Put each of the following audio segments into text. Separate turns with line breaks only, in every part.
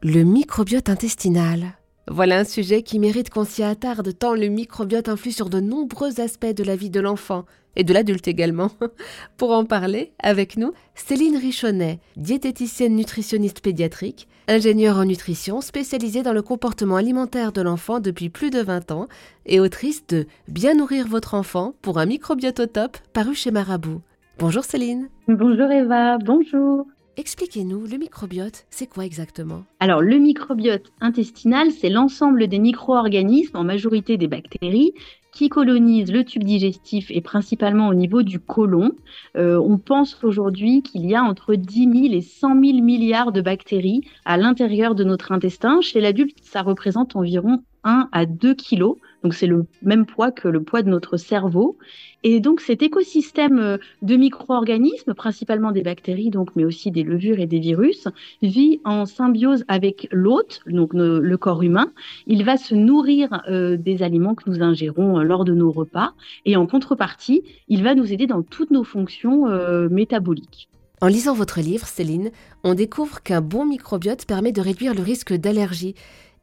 Le microbiote intestinal. Voilà un sujet qui mérite qu'on s'y attarde tant le microbiote influe sur de nombreux aspects de la vie de l'enfant et de l'adulte également. Pour en parler, avec nous, Céline Richonnet, diététicienne nutritionniste pédiatrique, ingénieure en nutrition spécialisée dans le comportement alimentaire de l'enfant depuis plus de 20 ans et autrice de Bien nourrir votre enfant pour un microbiote au top paru chez Marabout. Bonjour Céline.
Bonjour Eva, bonjour.
Expliquez-nous, le microbiote, c'est quoi exactement?
Alors, le microbiote intestinal, c'est l'ensemble des micro-organismes, en majorité des bactéries, qui colonisent le tube digestif et principalement au niveau du côlon. Euh, on pense aujourd'hui qu'il y a entre 10 000 et 100 000 milliards de bactéries à l'intérieur de notre intestin. Chez l'adulte, ça représente environ 1 à 2 kilos. Donc c'est le même poids que le poids de notre cerveau. Et donc cet écosystème euh, de micro-organismes, principalement des bactéries, donc, mais aussi des levures et des virus, vit en symbiose avec l'hôte, donc le corps humain. Il va se nourrir euh, des aliments que nous ingérons euh, lors de nos repas. Et en contrepartie, il va nous aider dans toutes nos fonctions métaboliques.
En lisant votre livre, Céline, on découvre qu'un bon microbiote permet de réduire le risque d'allergie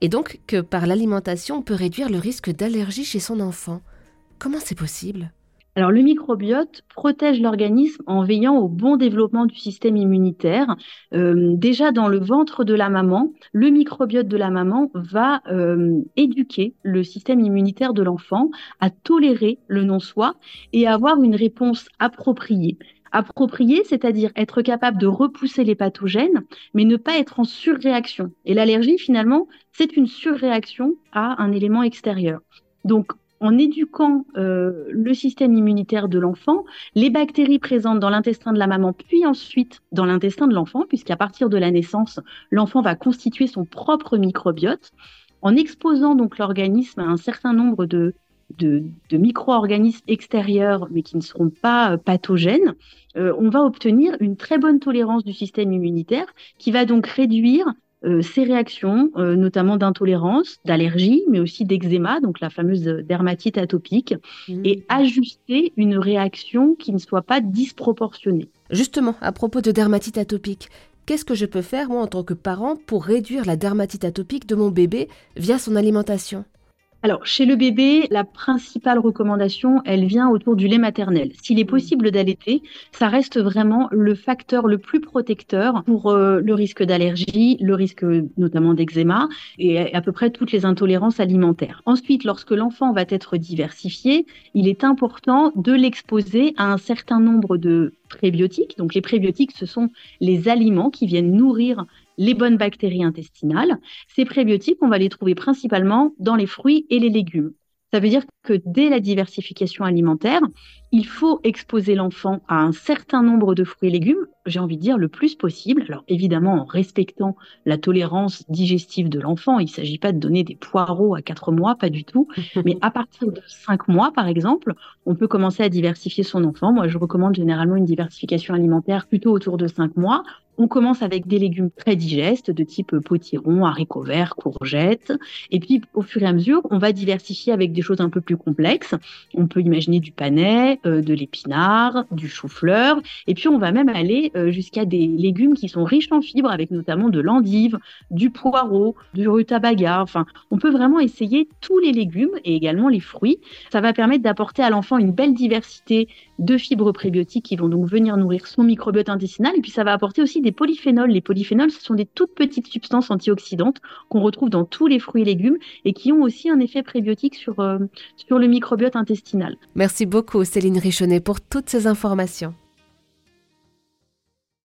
et donc que par l'alimentation, on peut réduire le risque d'allergie chez son enfant. Comment c'est possible?
Alors le microbiote protège l'organisme en veillant au bon développement du système immunitaire. Euh, déjà dans le ventre de la maman, le microbiote de la maman va euh, éduquer le système immunitaire de l'enfant à tolérer le non-soi et à avoir une réponse appropriée. Approprié, c'est-à-dire être capable de repousser les pathogènes, mais ne pas être en surréaction. Et l'allergie, finalement, c'est une surréaction à un élément extérieur. Donc, en éduquant euh, le système immunitaire de l'enfant, les bactéries présentes dans l'intestin de la maman, puis ensuite dans l'intestin de l'enfant, puisqu'à partir de la naissance, l'enfant va constituer son propre microbiote, en exposant donc l'organisme à un certain nombre de, de, micro-organismes extérieurs, mais qui ne seront pas euh, pathogènes, euh, on va obtenir une très bonne tolérance du système immunitaire qui va donc réduire euh, ces réactions, notamment d'intolérance, d'allergie, mais aussi d'eczéma, donc la fameuse dermatite atopique, mmh. et ajuster une réaction qui ne soit pas disproportionnée.
Justement, à propos de dermatite atopique, qu'est-ce que je peux faire, moi, en tant que parent, pour réduire la dermatite atopique de mon bébé via son alimentation?
Alors, chez le bébé, la principale recommandation, elle vient autour du lait maternel. S'il est mmh. possible d'allaiter, ça reste vraiment le facteur le plus protecteur pour euh, le risque d'allergie, le risque notamment d'eczéma et à peu près toutes les intolérances alimentaires. Ensuite, lorsque l'enfant va être diversifié, il est important de l'exposer à un certain nombre de prébiotiques. Donc, les prébiotiques, ce sont les aliments qui viennent nourrir les bonnes bactéries intestinales. Ces prébiotiques, on va les trouver principalement dans les fruits et les légumes. Ça veut dire que dès la diversification alimentaire, il faut exposer l'enfant à un certain nombre de fruits et légumes, j'ai envie de dire le plus possible. Alors évidemment en respectant la tolérance digestive de l'enfant, il ne s'agit pas de donner des poireaux à 4 mois, pas du tout, mais à partir de 5 mois par exemple, on peut commencer à diversifier son enfant. Moi je recommande généralement une diversification alimentaire plutôt autour de 5 mois. On commence avec des légumes très digestes de type potiron, haricots verts, courgettes. Et puis, au fur et à mesure, on va diversifier avec des choses un peu plus complexes. On peut imaginer du panais, de l'épinard, du chou-fleur. Et puis, on va même aller euh, jusqu'à des légumes qui sont riches en fibres, avec notamment de l'endive, du poireau, du rutabaga. Enfin, on peut vraiment essayer tous les légumes et également les fruits. Ça va permettre d'apporter à l'enfant une belle diversité de fibres prébiotiques qui vont donc venir nourrir son microbiote intestinal. Et puis, ça va apporter aussi des polyphénols. Les polyphénols, ce sont des toutes petites substances antioxydantes qu'on retrouve dans tous les fruits et légumes et qui ont aussi un effet prébiotique sur, euh, sur le microbiote intestinal.
Merci beaucoup Céline Richonnet pour toutes ces informations.